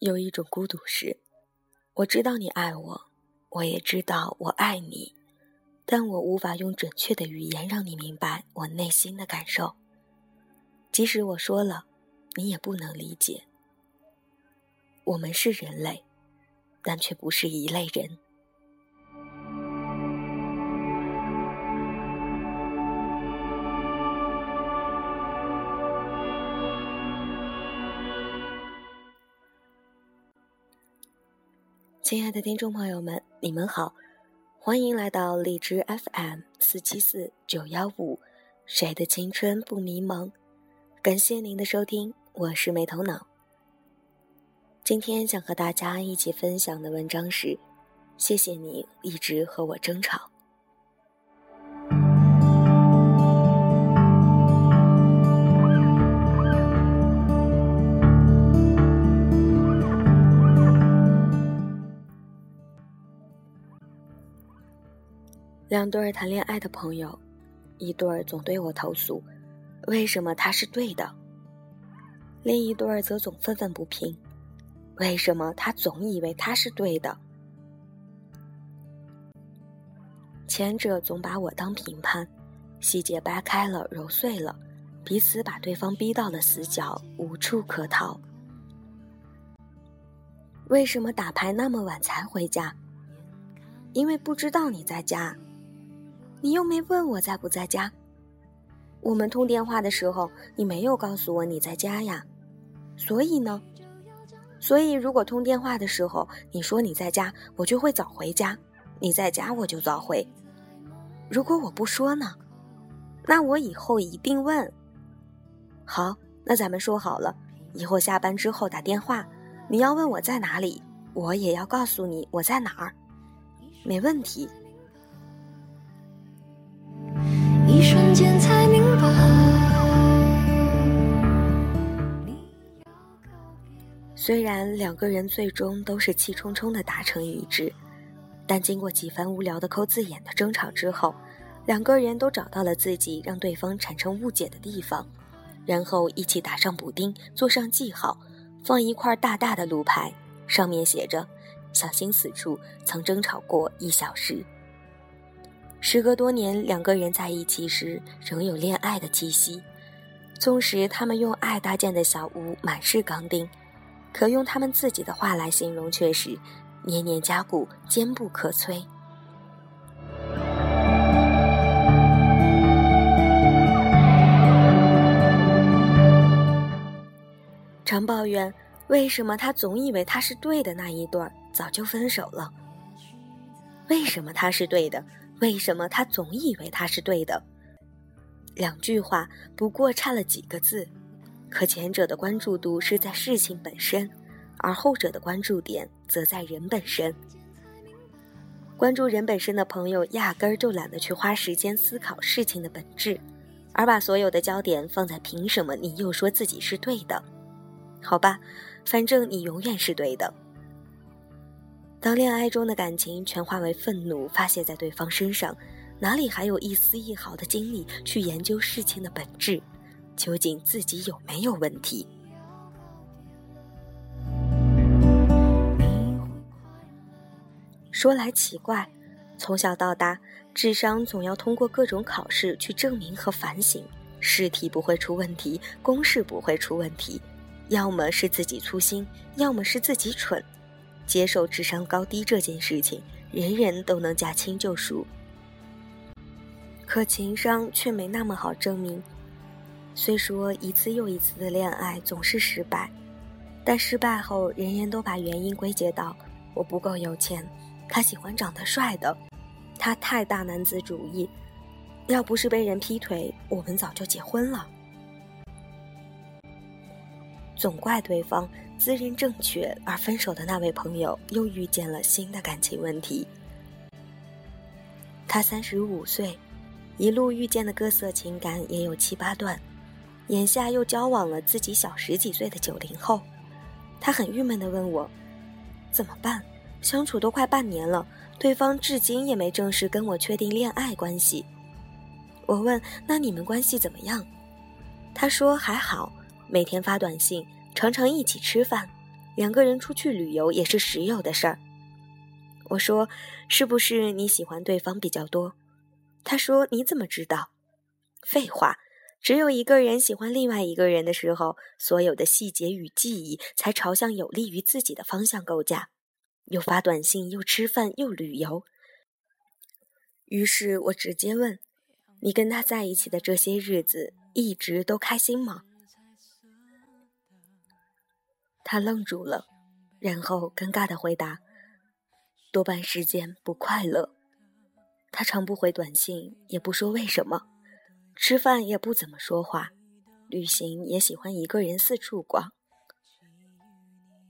有一种孤独是，我知道你爱我，我也知道我爱你，但我无法用准确的语言让你明白我内心的感受。即使我说了，你也不能理解。我们是人类，但却不是一类人。亲爱的听众朋友们，你们好，欢迎来到荔枝 FM 四七四九幺五，谁的青春不迷茫？感谢您的收听，我是没头脑。今天想和大家一起分享的文章是：谢谢你一直和我争吵。两对儿谈恋爱的朋友，一对儿总对我投诉，为什么他是对的；另一对儿则总愤愤不平，为什么他总以为他是对的。前者总把我当评判，细节掰开了揉碎了，彼此把对方逼到了死角，无处可逃。为什么打牌那么晚才回家？因为不知道你在家。你又没问我在不在家。我们通电话的时候，你没有告诉我你在家呀。所以呢，所以如果通电话的时候你说你在家，我就会早回家；你在家，我就早回。如果我不说呢，那我以后一定问。好，那咱们说好了，以后下班之后打电话，你要问我在哪里，我也要告诉你我在哪儿，没问题。间才明白。虽然两个人最终都是气冲冲的达成一致，但经过几番无聊的抠字眼的争吵之后，两个人都找到了自己让对方产生误解的地方，然后一起打上补丁，做上记号，放一块大大的路牌，上面写着“小心此处曾争吵过一小时”。时隔多年，两个人在一起时仍有恋爱的气息。纵使他们用爱搭建的小屋满是钢钉，可用他们自己的话来形容，却是年年加固，坚不可摧。常抱怨为什么他总以为他是对的那一段早就分手了？为什么他是对的？为什么他总以为他是对的？两句话不过差了几个字，可前者的关注度是在事情本身，而后者的关注点则在人本身。关注人本身的朋友，压根儿就懒得去花时间思考事情的本质，而把所有的焦点放在凭什么你又说自己是对的？好吧，反正你永远是对的。当恋爱中的感情全化为愤怒发泄在对方身上，哪里还有一丝一毫的精力去研究事情的本质？究竟自己有没有问题？说来奇怪，从小到大，智商总要通过各种考试去证明和反省，试题不会出问题，公式不会出问题，要么是自己粗心，要么是自己蠢。接受智商高低这件事情，人人都能驾轻就熟，可情商却没那么好证明。虽说一次又一次的恋爱总是失败，但失败后，人人都把原因归结到我不够有钱，他喜欢长得帅的，他太大男子主义，要不是被人劈腿，我们早就结婚了。总怪对方自认正确，而分手的那位朋友又遇见了新的感情问题。他三十五岁，一路遇见的各色情感也有七八段，眼下又交往了自己小十几岁的九零后。他很郁闷地问我：“怎么办？相处都快半年了，对方至今也没正式跟我确定恋爱关系。”我问：“那你们关系怎么样？”他说：“还好。”每天发短信，常常一起吃饭，两个人出去旅游也是时有的事儿。我说：“是不是你喜欢对方比较多？”他说：“你怎么知道？”废话，只有一个人喜欢另外一个人的时候，所有的细节与记忆才朝向有利于自己的方向构架。又发短信，又吃饭，又旅游。于是我直接问：“你跟他在一起的这些日子，一直都开心吗？”他愣住了，然后尴尬的回答。多半时间不快乐，他常不回短信，也不说为什么，吃饭也不怎么说话，旅行也喜欢一个人四处逛。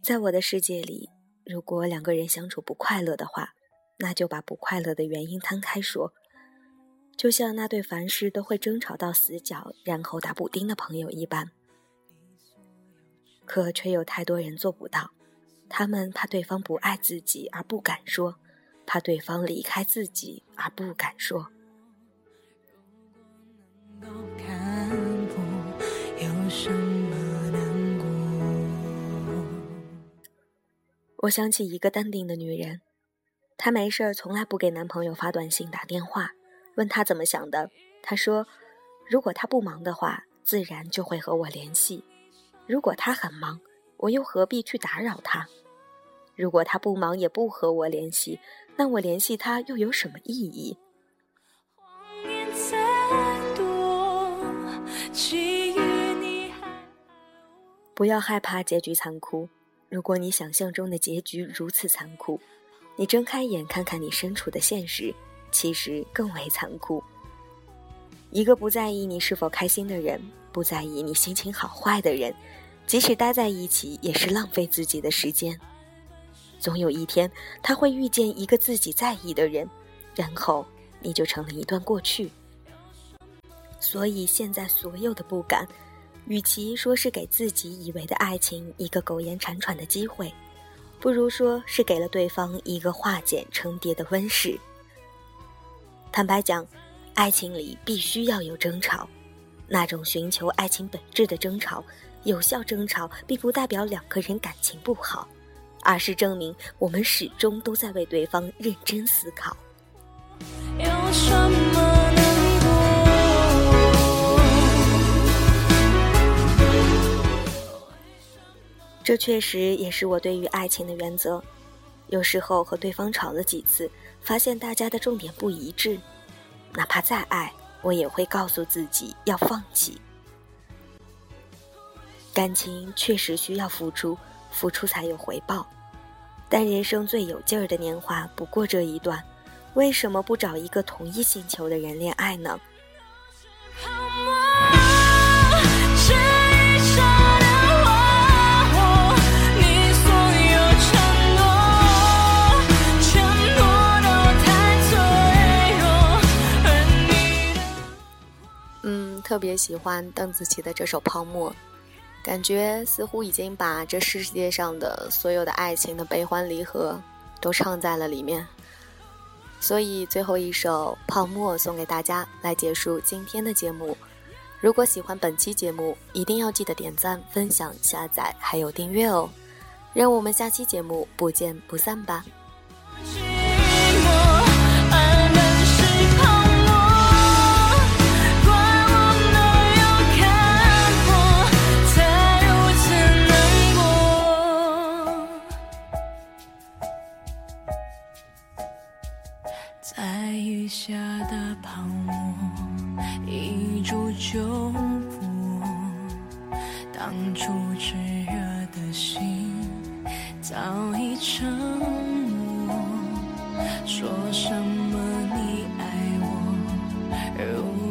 在我的世界里，如果两个人相处不快乐的话，那就把不快乐的原因摊开说，就像那对凡事都会争吵到死角，然后打补丁的朋友一般。可却有太多人做不到。他们怕对方不爱自己而不敢说，怕对方离开自己而不敢说。我想起一个淡定的女人，她没事儿从来不给男朋友发短信、打电话，问他怎么想的。她说：“如果他不忙的话，自然就会和我联系；如果他很忙。”我又何必去打扰他？如果他不忙也不和我联系，那我联系他又有什么意义？不要害怕结局残酷。如果你想象中的结局如此残酷，你睁开眼看看你身处的现实，其实更为残酷。一个不在意你是否开心的人，不在意你心情好坏的人。即使待在一起，也是浪费自己的时间。总有一天，他会遇见一个自己在意的人，然后你就成了一段过去。所以，现在所有的不敢，与其说是给自己以为的爱情一个苟延残喘的机会，不如说是给了对方一个化茧成蝶的温室。坦白讲，爱情里必须要有争吵，那种寻求爱情本质的争吵。有效争吵并不代表两个人感情不好，而是证明我们始终都在为对方认真思考。这确实也是我对于爱情的原则。有时候和对方吵了几次，发现大家的重点不一致，哪怕再爱，我也会告诉自己要放弃。感情确实需要付出，付出才有回报。但人生最有劲儿的年华不过这一段，为什么不找一个同一星球的人恋爱呢？特别喜欢邓紫棋的这首《泡沫》。感觉似乎已经把这世界上的所有的爱情的悲欢离合都唱在了里面，所以最后一首《泡沫》送给大家，来结束今天的节目。如果喜欢本期节目，一定要记得点赞、分享、下载还有订阅哦！让我们下期节目不见不散吧。在雨下的泡沫一触就破当初炽热的心早已沉没说什么你爱我如